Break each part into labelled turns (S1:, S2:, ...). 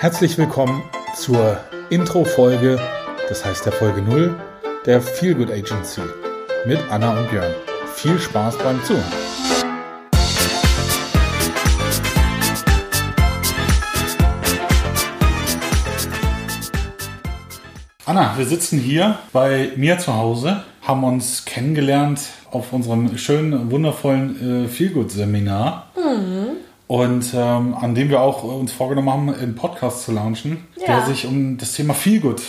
S1: Herzlich willkommen zur Intro-Folge, das heißt der Folge 0 der Feel Good Agency mit Anna und Björn. Viel Spaß beim Zuhören. Anna, wir sitzen hier bei mir zu Hause, haben uns kennengelernt auf unserem schönen, wundervollen äh, Feelgood-Seminar. Und ähm, an dem wir auch uns vorgenommen haben, einen Podcast zu launchen,
S2: Ja.
S1: der sich um das Thema Feelgood,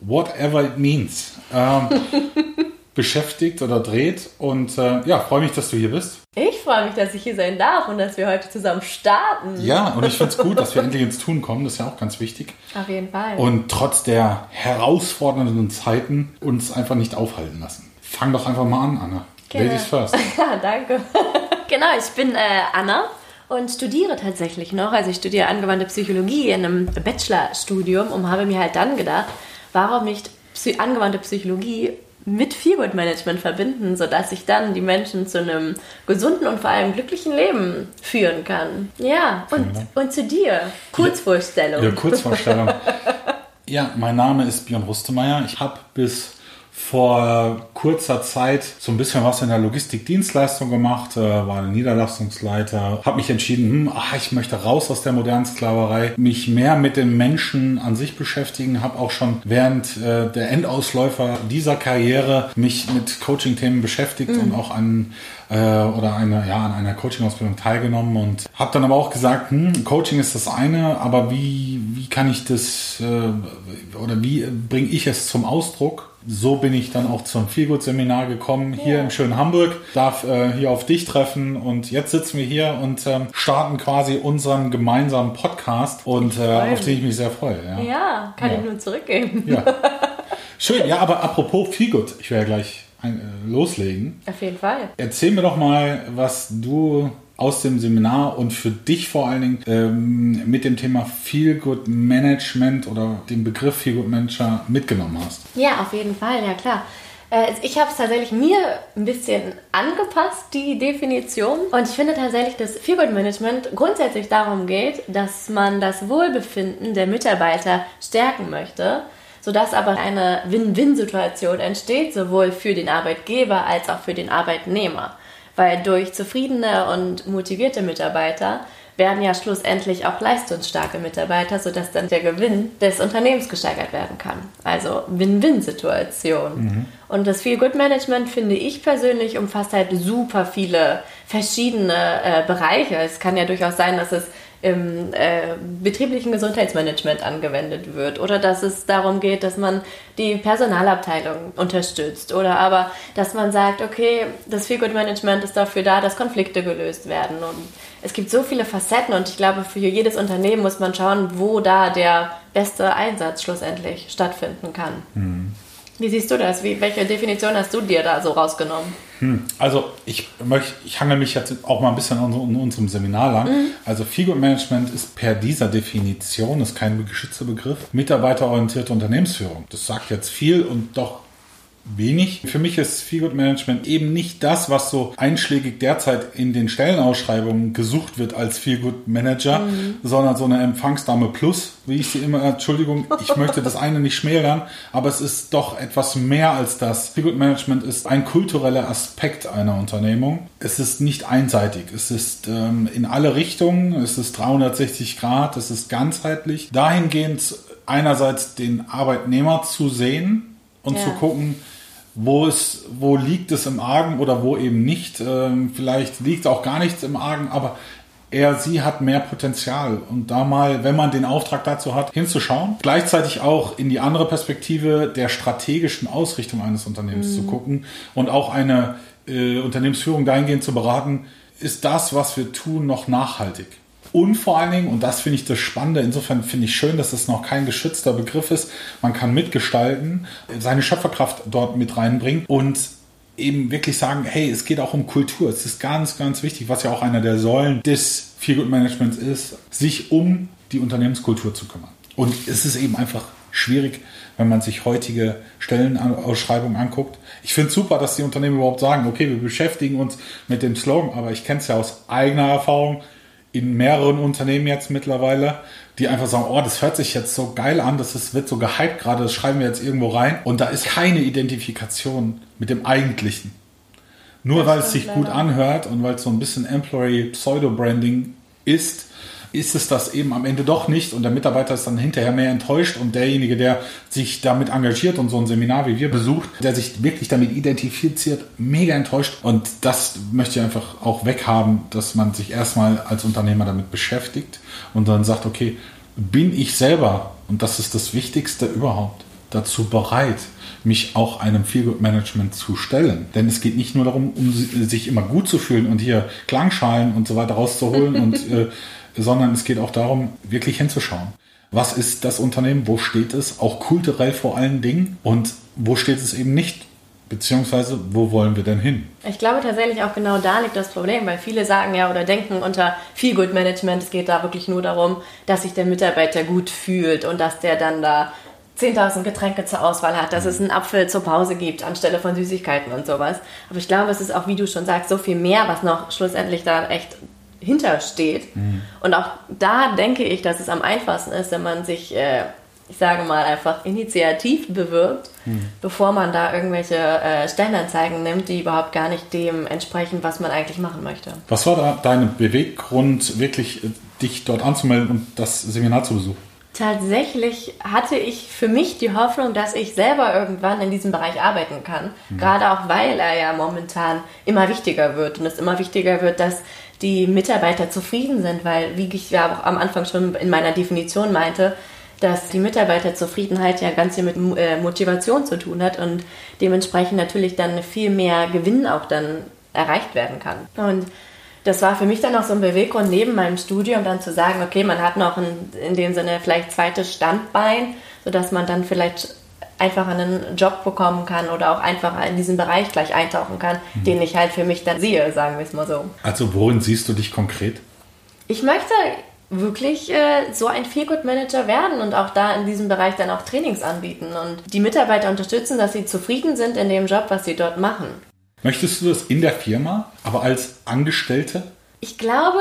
S1: whatever it means, ähm, beschäftigt oder dreht. Und äh, ja, freue mich, dass du hier bist.
S2: Ich freue mich, dass ich hier sein darf und dass wir heute zusammen starten.
S1: Ja, und ich finde es gut, dass wir endlich ins Tun kommen. Das ist ja auch ganz wichtig.
S2: Auf jeden Fall.
S1: Und trotz der herausfordernden Zeiten uns einfach nicht aufhalten lassen. Fang doch einfach mal an, Anna.
S2: Gerne.
S1: Ladies first.
S2: Ja, danke. genau, ich bin äh, Anna und studiere tatsächlich noch. Also ich studiere angewandte Psychologie in einem Bachelorstudium und habe mir halt dann gedacht, warum nicht Psy angewandte Psychologie mit Feelgood Management verbinden, sodass ich dann die Menschen zu einem gesunden und vor allem glücklichen Leben führen kann. Ja, und, und zu dir. Kurzvorstellung.
S1: Ja, Kurzvorstellung. ja, mein Name ist Björn Rustemeyer. Ich habe bis vor kurzer Zeit so ein bisschen was in der Logistikdienstleistung gemacht, äh, war Niederlassungsleiter, habe mich entschieden, hm, ach, ich möchte raus aus der modernen Sklaverei, mich mehr mit den Menschen an sich beschäftigen, habe auch schon während äh, der Endausläufer dieser Karriere mich mit Coaching-Themen beschäftigt und auch an äh, oder eine, ja, an einer Coaching-Ausbildung teilgenommen und habe dann aber auch gesagt, hm, Coaching ist das eine, aber wie, wie kann ich das äh, oder wie bringe ich es zum Ausdruck? So bin ich dann auch zum Feelgood-Seminar gekommen, hier im schönen Hamburg, darf äh, hier auf dich treffen und jetzt sitzen wir hier und ähm, starten quasi unseren gemeinsamen Podcast und äh, auf den ich mich sehr freue. Ja.
S2: Ja, kann
S1: Ja.
S2: ich nur zurückgeben.
S1: Ja. Schön, ja, aber apropos Feelgood, ich werde ja gleich ein, äh, loslegen.
S2: Auf jeden Fall.
S1: Erzähl mir doch mal, was du aus dem Seminar und für dich vor allen Dingen ähm, mit dem Thema Feel Good Management oder dem Begriff Feel Good Manager mitgenommen hast.
S2: Ja, auf jeden Fall, ja klar. Äh, Ich habe es tatsächlich mir ein bisschen angepasst, die Definition. Und ich finde tatsächlich, dass Feelgood Management grundsätzlich darum geht, dass man das Wohlbefinden der Mitarbeiter stärken möchte, sodass aber eine Win-Win-Situation entsteht, sowohl für den Arbeitgeber als auch für den Arbeitnehmer. Weil durch zufriedene und motivierte Mitarbeiter werden ja schlussendlich auch leistungsstarke Mitarbeiter, sodass dann der Gewinn des Unternehmens gesteigert werden kann. Also Win-Win-Situation. Und das Feel Good Management, finde ich persönlich, umfasst halt super viele verschiedene äh, Bereiche. Es kann ja durchaus sein, dass es im äh, betrieblichen Gesundheitsmanagement angewendet wird oder dass es darum geht, dass man die Personalabteilung unterstützt oder aber, dass man sagt, okay, das Feel Good Management ist dafür da, dass Konflikte gelöst werden und es gibt so viele Facetten und ich glaube, für jedes Unternehmen muss man schauen, wo da der beste Einsatz schlussendlich stattfinden kann. Wie siehst du das? Wie, welche Definition hast du dir da so rausgenommen?
S1: Also ich möchte, ich hangel mich jetzt auch mal ein bisschen an, an unserem Seminar lang. Also Feel Good Management ist per dieser Definition, ist kein geschützter Begriff, mitarbeiterorientierte Unternehmensführung. Das sagt jetzt viel und doch wenig. Für mich ist Feel Good Management eben nicht das, was so einschlägig derzeit in den Stellenausschreibungen gesucht wird als Feel Good Manager, sondern so eine Empfangsdame Plus, wie ich sie immer, Entschuldigung, ich möchte das eine nicht schmälern, aber es ist doch etwas mehr als das. Feel Good Management ist ein kultureller Aspekt einer Unternehmung. Es ist nicht einseitig, es ist ähm, in alle Richtungen, es ist 360 Grad, es ist ganzheitlich. Dahingehend einerseits den Arbeitnehmer zu sehen und
S2: Ja.
S1: zu gucken, wo, es, wo liegt es im Argen oder wo eben nicht. Ähm, vielleicht liegt auch gar nichts im Argen, aber er, sie hat mehr Potenzial. Und da mal, wenn man den Auftrag dazu hat, hinzuschauen. Gleichzeitig auch in die andere Perspektive der strategischen Ausrichtung eines Unternehmens zu gucken und auch eine äh, Unternehmensführung dahingehend zu beraten, ist das, was wir tun, noch nachhaltig? Und vor allen Dingen, und das finde ich das Spannende, insofern finde ich schön, dass es noch kein geschützter Begriff ist, man kann mitgestalten, seine Schöpferkraft dort mit reinbringen und eben wirklich sagen, hey, es geht auch um Kultur. Es ist ganz, ganz wichtig, was ja auch einer der Säulen des Feel Good Managements ist, sich um die Unternehmenskultur zu kümmern. Und es ist eben einfach schwierig, wenn man sich heutige Stellenausschreibungen anguckt. Ich finde es super, dass die Unternehmen überhaupt sagen, okay, wir beschäftigen uns mit dem Slogan, aber ich kenne es ja aus eigener Erfahrung. In mehreren Unternehmen jetzt mittlerweile, die einfach sagen, oh, das hört sich jetzt so geil an, das ist, wird so gehypt gerade, das schreiben wir jetzt irgendwo rein. Und da ist keine Identifikation mit dem Eigentlichen. Nur weil es sich gut anhört und weil es so ein bisschen Employee Pseudo-Branding ist, ist es das eben am Ende doch nicht. Und der Mitarbeiter ist dann hinterher mehr enttäuscht. Und derjenige, der sich damit engagiert und so ein Seminar wie wir besucht, der sich wirklich damit identifiziert, mega enttäuscht. Und das möchte ich einfach auch weghaben, dass man sich erstmal als Unternehmer damit beschäftigt und dann sagt, okay, bin ich selber, und das ist das Wichtigste überhaupt, dazu bereit, mich auch einem Feelgood-Management zu stellen. Denn es geht nicht nur darum, um sich immer gut zu fühlen und hier Klangschalen und so weiter rauszuholen, und, äh, sondern es geht auch darum, wirklich hinzuschauen. Was ist das Unternehmen? Wo steht es? Auch kulturell vor allen Dingen. Und wo steht es eben nicht? Beziehungsweise, wo wollen wir denn hin?
S2: Ich glaube tatsächlich auch genau da liegt das Problem, weil viele sagen ja oder denken unter Feel Good Management, es geht da wirklich nur darum, dass sich der Mitarbeiter gut fühlt und dass der dann da 10.000 Getränke zur Auswahl hat, dass es einen Apfel zur Pause gibt anstelle von Süßigkeiten und sowas. Aber ich glaube, es ist auch, wie du schon sagst, so viel mehr, was noch schlussendlich da echt hintersteht. Mhm. Und auch da denke ich, dass es am einfachsten ist, wenn man sich, äh, ich sage mal, einfach initiativ bewirbt, mhm. bevor man da irgendwelche äh, Stellenanzeigen nimmt, die überhaupt gar nicht dem entsprechen, was man eigentlich machen möchte.
S1: Was war da dein Beweggrund, wirklich äh, dich dort anzumelden und das Seminar zu besuchen?
S2: Tatsächlich hatte ich für mich die Hoffnung, dass ich selber irgendwann in diesem Bereich arbeiten kann. Mhm. Gerade auch, weil er ja momentan immer wichtiger wird und es immer wichtiger wird, dass die Mitarbeiter zufrieden sind, weil, wie ich ja auch am Anfang schon in meiner Definition meinte, dass die Mitarbeiterzufriedenheit ja ganz viel mit äh, Motivation zu tun hat und dementsprechend natürlich dann viel mehr Gewinn auch dann erreicht werden kann. Und das war für mich dann auch so ein Beweggrund neben meinem Studium dann zu sagen, okay, man hat noch ein, in dem Sinne vielleicht zweites Standbein, sodass man dann vielleicht einfach einen Job bekommen kann oder auch einfach in diesen Bereich gleich eintauchen kann, mhm. den ich halt für mich dann sehe, sagen wir es mal so.
S1: Also worin siehst du dich konkret?
S2: Ich möchte wirklich äh, so ein Feelgood Manager werden und auch da in diesem Bereich dann auch Trainings anbieten und die Mitarbeiter unterstützen, dass sie zufrieden sind in dem Job, was sie dort machen.
S1: Möchtest du das in der Firma, aber als Angestellte?
S2: Ich glaube,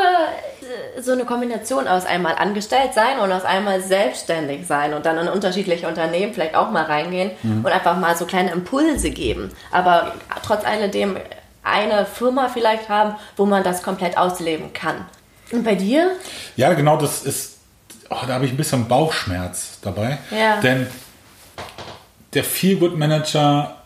S2: so eine Kombination aus einmal angestellt sein und aus einmal selbstständig sein und dann in unterschiedliche Unternehmen vielleicht auch mal reingehen mhm. und einfach mal so kleine Impulse geben. Aber trotz alledem eine Firma vielleicht haben, wo man das komplett ausleben kann. Und bei dir?
S1: Ja, genau, das ist, oh, da habe ich ein bisschen Bauchschmerz dabei. Ja. Denn der Feelgood Manager,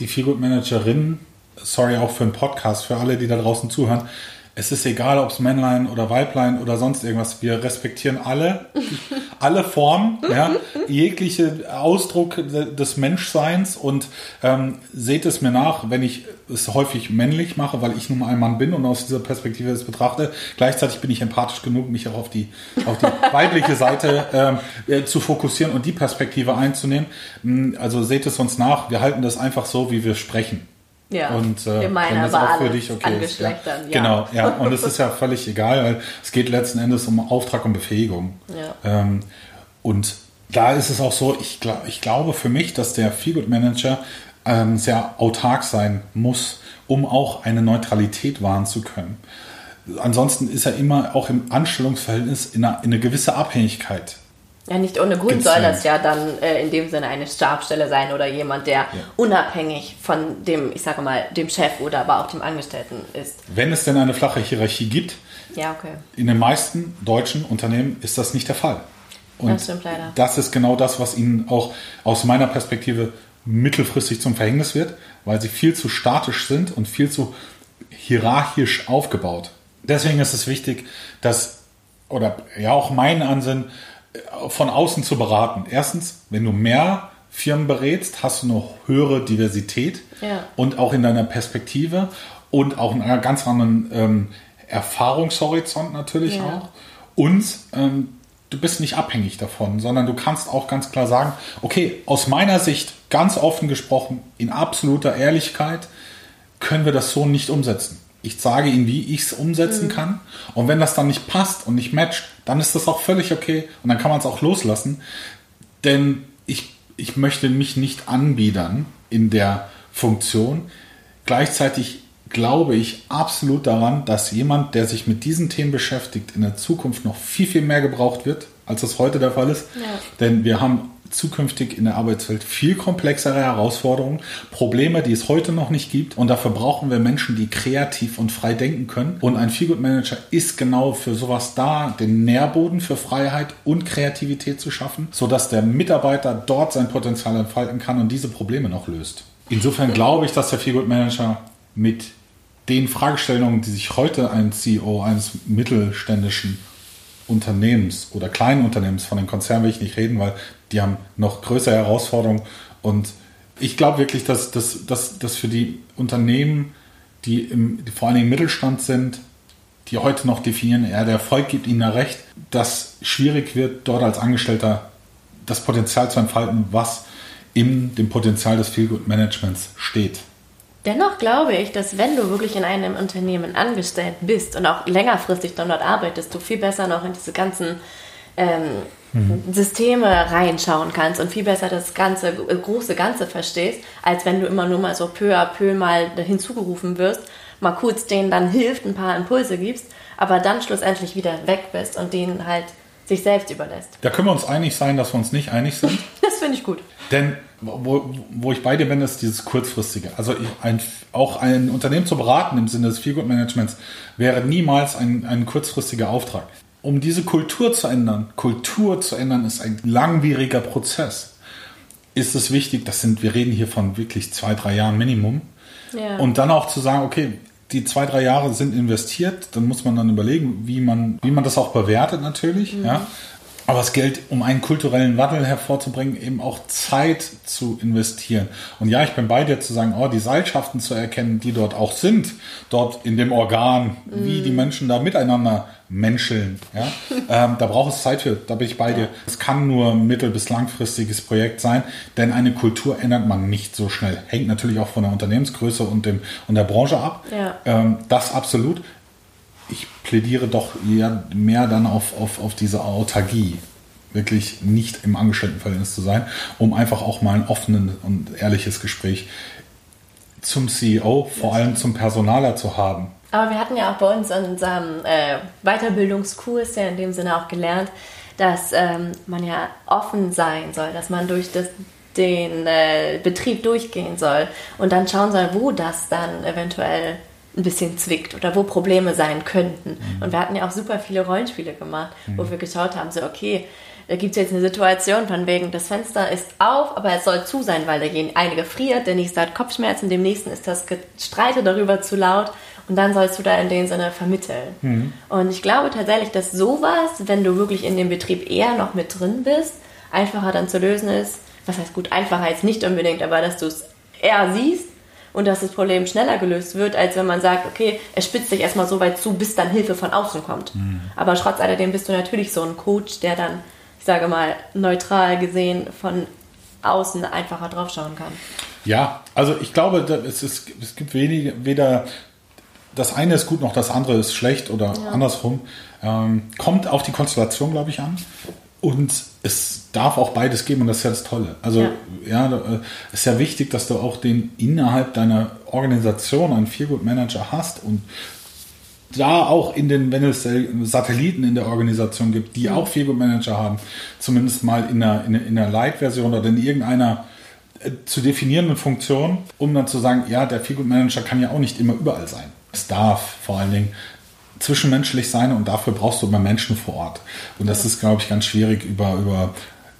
S1: die Feelgood Managerin, sorry auch für einen Podcast, für alle, die da draußen zuhören, es ist egal, ob es Männlein oder Weiblein oder sonst irgendwas. Wir respektieren alle, alle Formen, ja, jegliche Ausdruck des Menschseins und ähm, seht es mir nach, wenn ich es häufig männlich mache, weil ich nun mal ein Mann bin und aus dieser Perspektive es betrachte. Gleichzeitig bin ich empathisch genug, mich auch auf die, auf die weibliche Seite ähm, äh, zu fokussieren und die Perspektive einzunehmen. Hm, also seht es uns nach. Wir halten das einfach so, wie wir sprechen.
S2: Ja,
S1: und äh, wenn das auch für dich okay ist. Ja. Genau, ja. Und es ist ja völlig egal, weil es geht letzten Endes um Auftrag und Befähigung. Ja. Ähm, und da ist es auch so, ich, ich glaube für mich, dass der Feelgood Manager ähm, sehr autark sein muss, um auch eine Neutralität wahren zu können. Ansonsten ist er immer auch im Anstellungsverhältnis in eine, in eine gewisse Abhängigkeit
S2: ja, nicht ohne Grund soll das ja dann äh, in dem Sinne eine Stabstelle sein oder jemand, der ja. unabhängig von dem, ich sage mal, dem Chef oder aber auch dem Angestellten ist.
S1: Wenn es denn eine flache Hierarchie gibt,
S2: ja, okay.
S1: in den meisten deutschen Unternehmen ist das nicht der Fall. Und das stimmt leider. Das ist genau das, was ihnen auch aus meiner Perspektive mittelfristig zum Verhängnis wird, weil sie viel zu statisch sind und viel zu hierarchisch aufgebaut. Deswegen ist es wichtig, dass, oder ja auch mein Ansinnen, von außen zu beraten. Erstens, wenn du mehr Firmen berätst, hast du noch höhere Diversität ja. und auch in deiner Perspektive und auch in einer ganz anderen ähm, Erfahrungshorizont natürlich ja. auch. Und ähm, du bist nicht abhängig davon, sondern du kannst auch ganz klar sagen, okay, aus meiner Sicht, ganz offen gesprochen, in absoluter Ehrlichkeit, können wir das so nicht umsetzen ich sage ihnen, wie ich es umsetzen mhm. kann. Und wenn das dann nicht passt und nicht matcht, dann ist das auch völlig okay und dann kann man es auch loslassen. Denn ich, ich möchte mich nicht anbiedern in der Funktion. Gleichzeitig glaube ich absolut daran, dass jemand, der sich mit diesen Themen beschäftigt, in der Zukunft noch viel, viel mehr gebraucht wird, als das heute der Fall ist. Ja. Denn wir haben zukünftig in der Arbeitswelt viel komplexere Herausforderungen, Probleme, die es heute noch nicht gibt. Und dafür brauchen wir Menschen, die kreativ und frei denken können. Und ein Feelgood Manager ist genau für sowas da, den Nährboden für Freiheit und Kreativität zu schaffen, sodass der Mitarbeiter dort sein Potenzial entfalten kann und diese Probleme noch löst. Insofern glaube ich, dass der Feelgood Manager mit den Fragestellungen, die sich heute ein CEO eines mittelständischen Unternehmens oder kleinen Unternehmens, von den Konzernen will ich nicht reden, weil die haben noch größere Herausforderungen. Und ich glaube wirklich, dass, dass, dass, dass für die Unternehmen, die, im, die vor Dingen im Mittelstand sind, die heute noch definieren, ja, der Erfolg gibt ihnen ja recht, dass schwierig wird, dort als Angestellter das Potenzial zu entfalten, was in dem Potenzial des Feelgood Managements steht.
S2: Dennoch glaube ich, dass wenn du wirklich in einem Unternehmen angestellt bist und auch längerfristig dann dort arbeitest, du viel besser noch in diese ganzen ähm, mhm. Systeme reinschauen kannst und viel besser das ganze äh, große Ganze verstehst, als wenn du immer nur mal so peu à peu mal hinzugerufen wirst, mal kurz denen dann hilft, ein paar Impulse gibst, aber dann schlussendlich wieder weg bist und denen halt sich selbst überlässt.
S1: Da können wir uns einig sein, dass wir uns nicht einig sind.
S2: das finde ich gut.
S1: Denn wo, wo ich bei dir bin, ist dieses kurzfristige. Also ein, auch ein Unternehmen zu beraten im Sinne des Feelgood Managements wäre niemals ein, ein kurzfristiger Auftrag. Um diese Kultur zu ändern, Kultur zu ändern ist ein langwieriger Prozess. Ist es wichtig, das sind, wir reden hier von wirklich zwei, drei Jahren Minimum. Ja. Und dann auch zu sagen, okay, die zwei, drei Jahre sind investiert, dann muss man dann überlegen, wie man, wie man das auch bewertet natürlich. Mhm. Ja. Aber es gilt, um einen kulturellen Wandel hervorzubringen, eben auch Zeit zu investieren. Und ja, ich bin bei dir zu sagen, oh, die Seilschaften zu erkennen, die dort auch sind, dort in dem Organ, mm. wie die Menschen da miteinander menscheln. Ja? ähm, da braucht es Zeit für, da bin ich bei dir. Es kann nur ein mittel- bis langfristiges Projekt sein, denn eine Kultur ändert man nicht so schnell. Hängt natürlich auch von der Unternehmensgröße und, dem, und der Branche ab. Ja. Ähm, das absolut ich plädiere doch eher mehr dann auf, auf, auf diese Autarkie. Wirklich nicht im Angestelltenverhältnis zu sein, um einfach auch mal ein offenes und ehrliches Gespräch zum CEO, vor allem zum Personaler zu haben.
S2: Aber wir hatten ja auch bei uns in unserem äh, Weiterbildungskurs ja in dem Sinne auch gelernt, dass ähm, man ja offen sein soll, dass man durch das, den äh, Betrieb durchgehen soll und dann schauen soll, wo das dann eventuell ein bisschen zwickt oder wo Probleme sein könnten. Mhm. Und wir hatten ja auch super viele Rollenspiele gemacht, mhm. wo wir geschaut haben, so okay, da gibt es jetzt eine Situation von wegen, das Fenster ist auf, aber es soll zu sein, weil der eine gefriert, der nächste hat Kopfschmerzen, dem nächsten ist das Gestreite darüber zu laut und dann sollst du da in dem Sinne vermitteln. Mhm. Und ich glaube tatsächlich, dass sowas, wenn du wirklich in dem Betrieb eher noch mit drin bist, einfacher dann zu lösen ist. Was heißt gut, einfacher jetzt nicht unbedingt, aber dass du es eher siehst und dass das Problem schneller gelöst wird, als wenn man sagt, okay, es spitzt sich erstmal so weit zu, bis dann Hilfe von außen kommt. Mhm. Aber trotz alledem bist du natürlich so ein Coach, der dann, ich sage mal, neutral gesehen von außen einfacher draufschauen kann.
S1: Ja, also ich glaube, es, ist, es gibt wenig, weder das eine ist gut noch das andere ist schlecht oder ja. andersrum. Ähm, kommt auf die Konstellation, glaube ich, an. Und es darf auch beides geben und das ist ja das Tolle. Also ja, ja äh, ist ja wichtig, dass du auch den innerhalb deiner Organisation einen Feelgood Manager hast und da auch in den, wenn es Satelliten in der Organisation gibt, die auch Feelgood Manager haben, zumindest mal in einer, in einer Light-Version oder in irgendeiner äh, zu definierenden Funktion, um dann zu sagen, ja, der Feelgood Manager kann ja auch nicht immer überall sein. Es darf vor allen Dingen zwischenmenschlich sein und dafür brauchst du immer Menschen vor Ort. Und das ist, glaube ich, ganz schwierig über, über,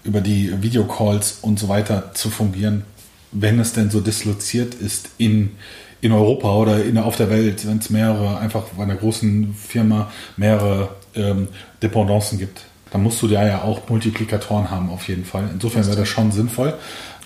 S1: über die Videocalls und so weiter zu fungieren, wenn es denn so disloziert ist in, in Europa oder in, auf der Welt, wenn es mehrere, einfach bei einer großen Firma mehrere ähm, Dependancen gibt. Dann musst du da ja auch Multiplikatoren haben, auf jeden Fall. Insofern wäre das schon sinnvoll.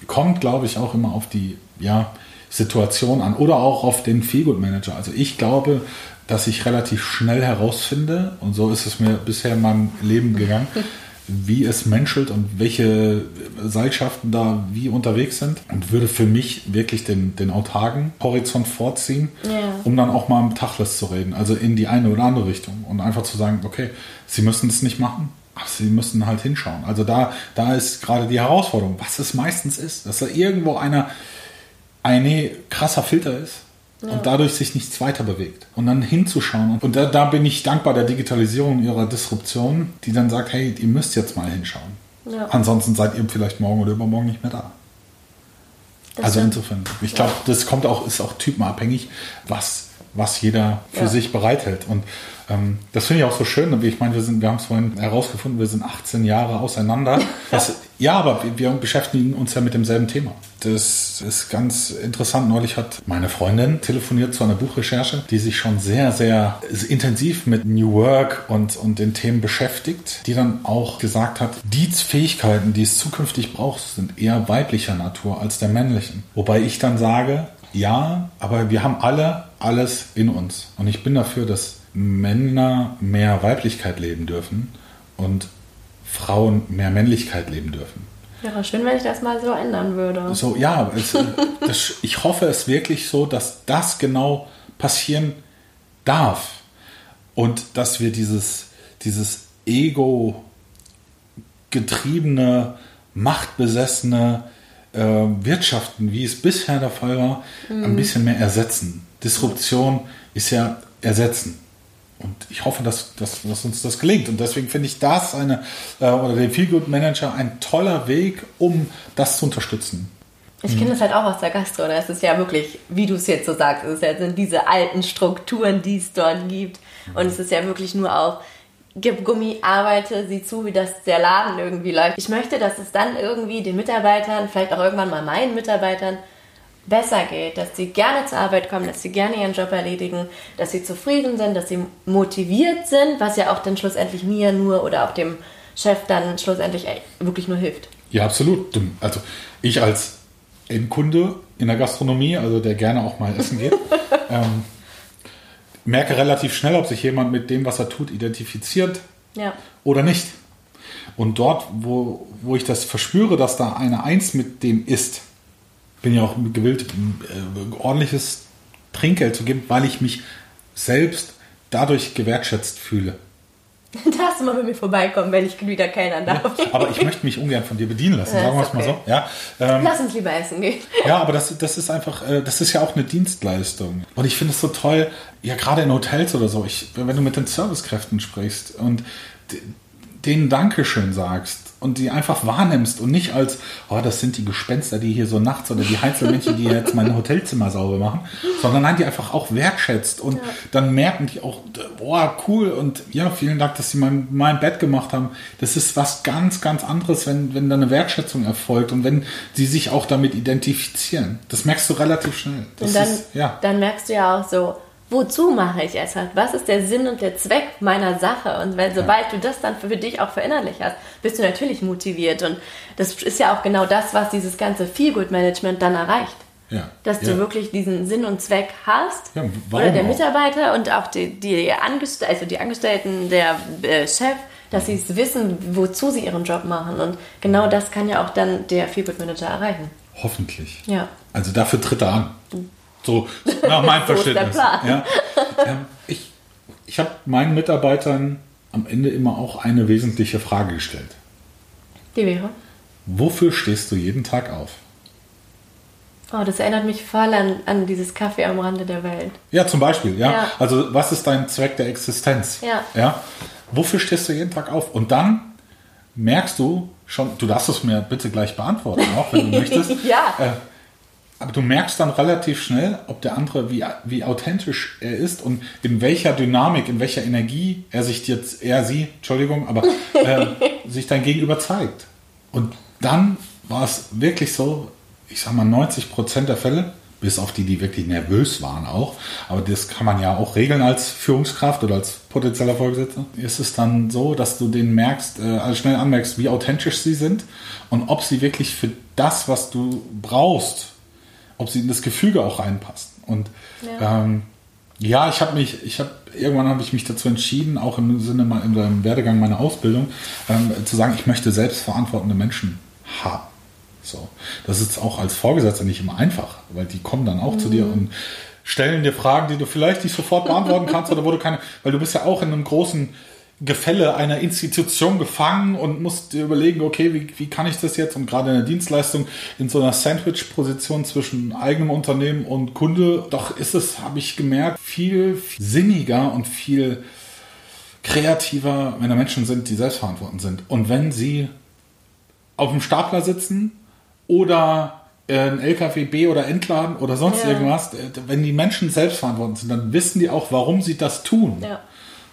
S1: Kommt, glaube ich, auch immer auf die ja, Situation an oder auch auf den Feelgood Manager. Also ich glaube, dass ich relativ schnell herausfinde, und so ist es mir bisher in meinem Leben gegangen, wie es menschelt und welche Seilschaften da wie unterwegs sind und würde für mich wirklich den, den autarken Horizont vorziehen, yeah. um dann auch mal am Tachless zu reden, also in die eine oder andere Richtung und einfach zu sagen, okay, Sie müssen es nicht machen, ach, Sie müssen halt hinschauen. Also da, da ist gerade die Herausforderung, was es meistens ist, dass da irgendwo einer ein krasser Filter ist ja. und dadurch sich nichts weiter bewegt. Und dann hinzuschauen. Und da, da bin ich dankbar der Digitalisierung ihrer Disruption, die dann sagt, hey, ihr müsst jetzt mal hinschauen. Ja. Ansonsten seid ihr vielleicht morgen oder übermorgen nicht mehr da. Das also insofern, ich glaube, das kommt auch, ist auch typenabhängig, was, was jeder für ja. sich bereithält. Und ähm, das finde ich auch so schön. Ich meine, wir sind, wir haben es vorhin herausgefunden, wir sind 18 Jahre auseinander. Das, ja, aber wir, beschäftigen uns ja mit demselben Thema. Das ist ganz interessant. Neulich hat meine Freundin telefoniert zu einer Buchrecherche, die sich schon sehr, sehr intensiv mit New Work und, und den Themen beschäftigt, die dann auch gesagt hat, die Fähigkeiten, die es zukünftig braucht, sind eher weiblicher Natur als der männlichen. Wobei ich dann sage, ja, aber wir haben alle alles in uns. Und ich bin dafür, dass Männer mehr Weiblichkeit leben dürfen und Frauen mehr Männlichkeit leben dürfen.
S2: Wäre schön, wenn ich das mal so ändern würde.
S1: So, ja, es, das, ich hoffe es wirklich so, dass das genau passieren darf. Und dass wir dieses, dieses Ego-getriebene, machtbesessene äh, Wirtschaften, wie es bisher der Fall war, mhm. ein bisschen mehr ersetzen. Disruption ist ja ersetzen. Und ich hoffe, dass, dass, dass, uns das gelingt. Und deswegen finde ich das eine, äh, oder den Feelgood Manager ein toller Weg, um das zu unterstützen.
S2: Ich kenne das halt auch aus der Gastro. Ist es ja wirklich, wie du es jetzt so sagst, es sind diese alten Strukturen, die es dort gibt. Und es ist ja wirklich nur auch, gib Gummi, arbeite, sieh zu, wie das der Laden irgendwie läuft. Ich möchte, dass es dann irgendwie den Mitarbeitern, vielleicht auch irgendwann mal meinen Mitarbeitern, besser geht, dass sie gerne zur Arbeit kommen, dass sie gerne ihren Job erledigen, dass sie zufrieden sind, dass sie motiviert sind, was ja auch dann schlussendlich mir nur oder auch dem Chef dann schlussendlich wirklich nur hilft.
S1: Ja, absolut. Also ich als Endkunde in der Gastronomie, also der gerne auch mal essen geht, ähm, merke relativ schnell, ob sich jemand mit dem, was er tut, identifiziert ja. oder nicht. Und dort, wo, wo ich das verspüre, dass da eine Eins mit dem ist, bin ja auch gewillt, äh, ordentliches Trinkgeld zu geben, weil ich mich selbst dadurch gewertschätzt fühle.
S2: Darfst du mal bei mir vorbeikommen, wenn ich wieder keiner darf.
S1: Ja, aber ich möchte mich ungern von dir bedienen lassen, sagen wir es okay. mal so. Ja,
S2: ähm, Lass uns lieber essen gehen.
S1: Ja, aber das, das ist einfach, äh, das ist ja auch eine Dienstleistung. Und ich finde es so toll, ja gerade in Hotels oder so, ich, wenn du mit den Servicekräften sprichst und denen Dankeschön sagst und die einfach wahrnimmst und nicht als, oh, das sind die Gespenster, die hier so nachts oder die Heinzelmännchen, die jetzt mein Hotelzimmer sauber machen, sondern nein, die einfach auch wertschätzt und ja. dann merken die auch, boah, cool und ja, vielen Dank, dass sie mein, mein Bett gemacht haben. Das ist was ganz, ganz anderes, wenn, wenn da eine Wertschätzung erfolgt und wenn sie sich auch damit identifizieren. Das merkst du relativ schnell. Das
S2: und dann, ist, ja. dann merkst du ja auch so, wozu mache ich es halt? Was ist der Sinn und der Zweck meiner Sache? Und wenn, sobald du das dann für dich auch verinnerlicht hast, bist du natürlich motiviert. Und das ist ja auch genau das, was dieses ganze Feel-Good-Management dann erreicht. Ja. Dass ja. du wirklich diesen Sinn und Zweck hast. Ja, oder der auch? Mitarbeiter und auch die, die, Angestell also die Angestellten, der äh, Chef, dass sie es wissen, wozu sie ihren Job machen. Und genau das kann ja auch dann der Feel-Good-Manager erreichen.
S1: Hoffentlich. Ja. Also dafür tritt er an. So nach meinem so Verständnis. Ja. Ähm, ich ich habe meinen Mitarbeitern am Ende immer auch eine wesentliche Frage gestellt.
S2: Die wäre?
S1: Wofür stehst du jeden Tag auf?
S2: Oh, das erinnert mich voll an, an dieses Kaffee am Rande der Welt.
S1: Ja, zum Beispiel, ja. ja. Also, was ist dein Zweck der Existenz? Ja. ja. Wofür stehst du jeden Tag auf? Und dann merkst du schon, du darfst es mir bitte gleich beantworten, auch wenn du möchtest. ja. Äh, aber du merkst dann relativ schnell, ob der andere, wie, wie authentisch er ist und in welcher Dynamik, in welcher Energie er sich jetzt, er, sie, Entschuldigung, aber äh, sich dein Gegenüber zeigt. Und dann war es wirklich so, ich sag mal 90 Prozent der Fälle, bis auf die, die wirklich nervös waren auch, aber das kann man ja auch regeln als Führungskraft oder als potenzieller Vorgesetzter, ist es dann so, dass du den merkst, äh, also schnell anmerkst, wie authentisch sie sind und ob sie wirklich für das, was du brauchst, ob sie in das Gefüge auch reinpassen. Und ja, ähm, ja ich habe mich, ich habe irgendwann habe ich mich dazu entschieden, auch im Sinne mal im Werdegang meiner Ausbildung, ähm, zu sagen, ich möchte selbstverantwortende Menschen haben. So, das ist auch als Vorgesetzter nicht immer einfach, weil die kommen dann auch mhm. zu dir mhm. und stellen dir Fragen, die du vielleicht nicht sofort beantworten kannst oder wo du keine, weil du bist ja auch in einem großen Gefälle einer Institution gefangen und musst dir überlegen, okay, wie, wie kann ich das jetzt? Und gerade in der Dienstleistung in so einer Sandwich-Position zwischen eigenem Unternehmen und Kunde, doch ist es, habe ich gemerkt, viel, viel sinniger und viel kreativer, wenn da Menschen sind, die selbstverantwortend sind. Und wenn sie auf dem Stapler sitzen oder ein LKW B oder entladen oder sonst ja. irgendwas, äh, wenn die Menschen selbstverantwortend sind, dann wissen die auch, warum sie das tun. Ja.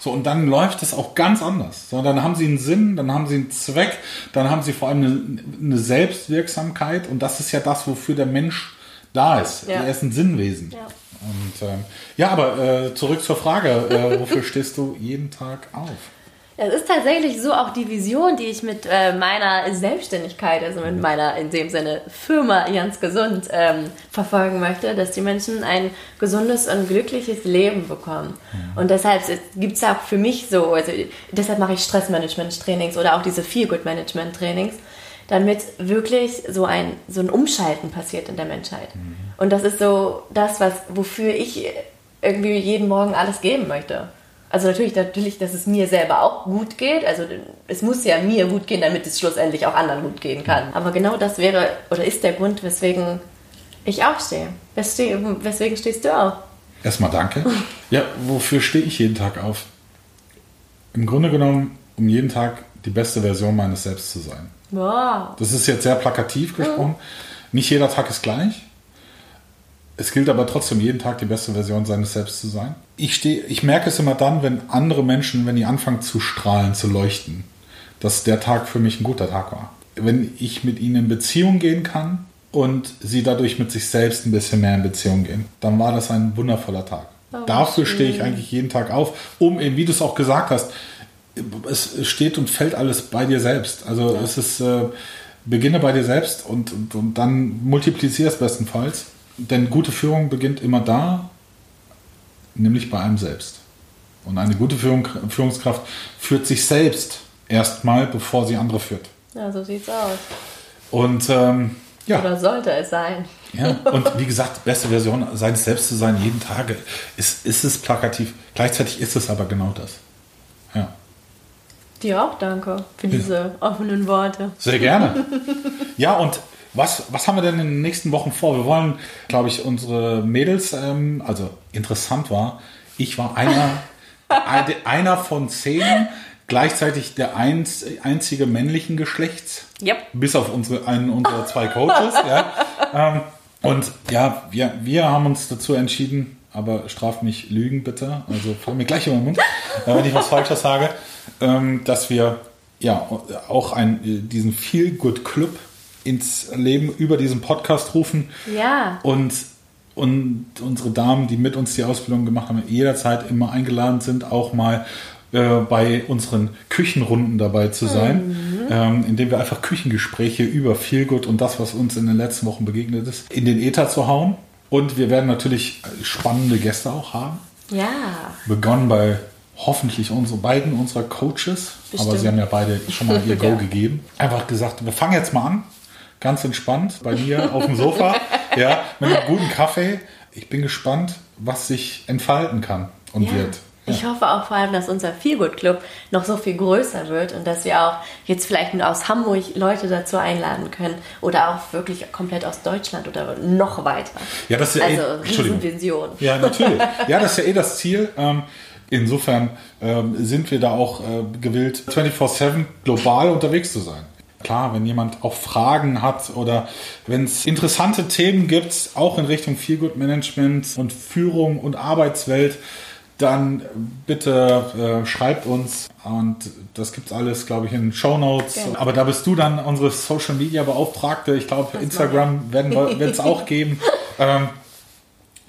S1: So, und dann läuft es auch ganz anders. So, dann haben sie einen Sinn, dann haben sie einen Zweck, dann haben sie vor allem eine, eine Selbstwirksamkeit und das ist ja das, wofür der Mensch da ist. Ja. Er ist ein Sinnwesen. Ja. Und ähm, ja, aber äh, zurück zur Frage, äh, wofür stehst du jeden Tag auf?
S2: Es ist tatsächlich so auch die Vision, die ich mit äh, meiner Selbstständigkeit, also mit meiner in dem Sinne Firma ganz gesund ähm, verfolgen möchte, dass die Menschen ein gesundes und glückliches Leben bekommen. Mhm. Und deshalb gibt es auch für mich so, also deshalb mache ich Stressmanagement-Trainings oder auch diese Feel-Good-Management-Trainings, damit wirklich so ein, so ein Umschalten passiert in der Menschheit. Mhm. Und das ist so das, was, wofür ich irgendwie jeden Morgen alles geben möchte. Also natürlich, natürlich, dass es mir selber auch gut geht. Also es muss ja mir gut gehen, damit es schlussendlich auch anderen gut gehen kann. Aber genau das wäre oder ist der Grund, weswegen ich aufstehe. Weswegen stehst du auf?
S1: Erstmal danke. Ja, wofür stehe ich jeden Tag auf? Im Grunde genommen, um jeden Tag die beste Version meines Selbst zu sein. Wow. Das ist jetzt sehr plakativ gesprochen. Mhm. Nicht jeder Tag ist gleich. Es gilt aber trotzdem, jeden Tag die beste Version seines Selbst zu sein. Ich, stehe, ich merke es immer dann, wenn andere Menschen, wenn die anfangen zu strahlen, zu leuchten, dass der Tag für mich ein guter Tag war. Wenn ich mit ihnen in Beziehung gehen kann und sie dadurch mit sich selbst ein bisschen mehr in Beziehung gehen, dann war das ein wundervoller Tag. Oh, Dafür stehe ich eigentlich jeden Tag auf, um eben, wie du es auch gesagt hast, es steht und fällt alles bei dir selbst. Also ja. es ist, äh, beginne bei dir selbst und, und, und dann multipliziere es bestenfalls denn gute Führung beginnt immer da, nämlich bei einem selbst. Und eine gute Führung, Führungskraft führt sich selbst erstmal, bevor sie andere führt.
S2: Ja, so sieht's aus.
S1: Und ähm, ja.
S2: Oder sollte es sein.
S1: Ja, und wie gesagt, beste Version seines Selbst zu sein, jeden Tag, ist, ist es plakativ. Gleichzeitig ist es aber genau das. Ja.
S2: Dir auch danke für diese ja. offenen Worte.
S1: Sehr gerne. Ja, und was, was haben wir denn in den nächsten Wochen vor? Wir wollen, glaube ich, unsere Mädels, ähm, also interessant war, ich war einer, einer von zehn, gleichzeitig der einz, einzige männlichen Geschlechts.
S2: Yep.
S1: Bis auf unsere, einen unserer zwei Coaches. ja. Ähm, und ja, wir, wir haben uns dazu entschieden, aber straf mich Lügen bitte, also fall mir gleich über den Mund, äh, wenn ich was Falsches sage, ähm, dass wir ja auch ein, diesen Feel Good Club ins Leben über diesen Podcast rufen.
S2: Ja.
S1: Und, und unsere Damen, die mit uns die Ausbildung gemacht haben, jederzeit immer eingeladen sind, auch mal äh, bei unseren Küchenrunden dabei zu sein, mhm. ähm, indem wir einfach Küchengespräche über Feelgood und das, was uns in den letzten Wochen begegnet ist, in den Äther zu hauen. Und wir werden natürlich spannende Gäste auch haben.
S2: Ja.
S1: Begonnen bei hoffentlich unsere beiden unserer Coaches, Bestimmt. aber sie haben ja beide schon mal ihr Go ja. gegeben. Einfach gesagt, wir fangen jetzt mal an ganz entspannt bei mir auf dem Sofa, ja, mit einem guten Kaffee. Ich bin gespannt, was sich entfalten kann und ja. wird.
S2: Ja. Ich hoffe auch vor allem, dass unser Feelgood Club noch so viel größer wird und dass wir auch jetzt vielleicht aus Hamburg Leute dazu einladen können oder auch wirklich komplett aus Deutschland oder noch weiter.
S1: Ja, das ist ja
S2: also eh, Riesenvision.
S1: Ja, natürlich. Ja, das ist ja eh das Ziel. Ähm, insofern ähm, sind wir da auch äh, gewillt, 24-7 global unterwegs zu sein klar, wenn jemand auch Fragen hat oder wenn es interessante Themen gibt, auch in Richtung Feelgood Management und Führung und Arbeitswelt, dann bitte äh, schreibt uns und das gibt es alles, glaube ich, in Show Notes. Genau. Aber da bist du dann unsere Social Media Beauftragte. Ich glaube, Instagram werden es auch geben. Ähm,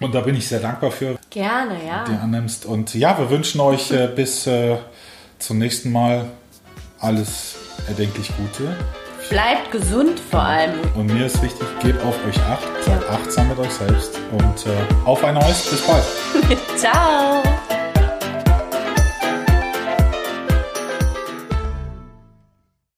S1: und da bin ich sehr dankbar für.
S2: Gerne, ja.
S1: Die annimmst. Und ja, wir wünschen euch äh, bis äh, zum nächsten Mal alles erdenklich Gute.
S2: Bleibt gesund vor allem.
S1: Und mir ist wichtig, gebt auf euch acht, seid achtsam mit euch selbst und äh, auf ein neues. Bis bald.
S2: Ciao.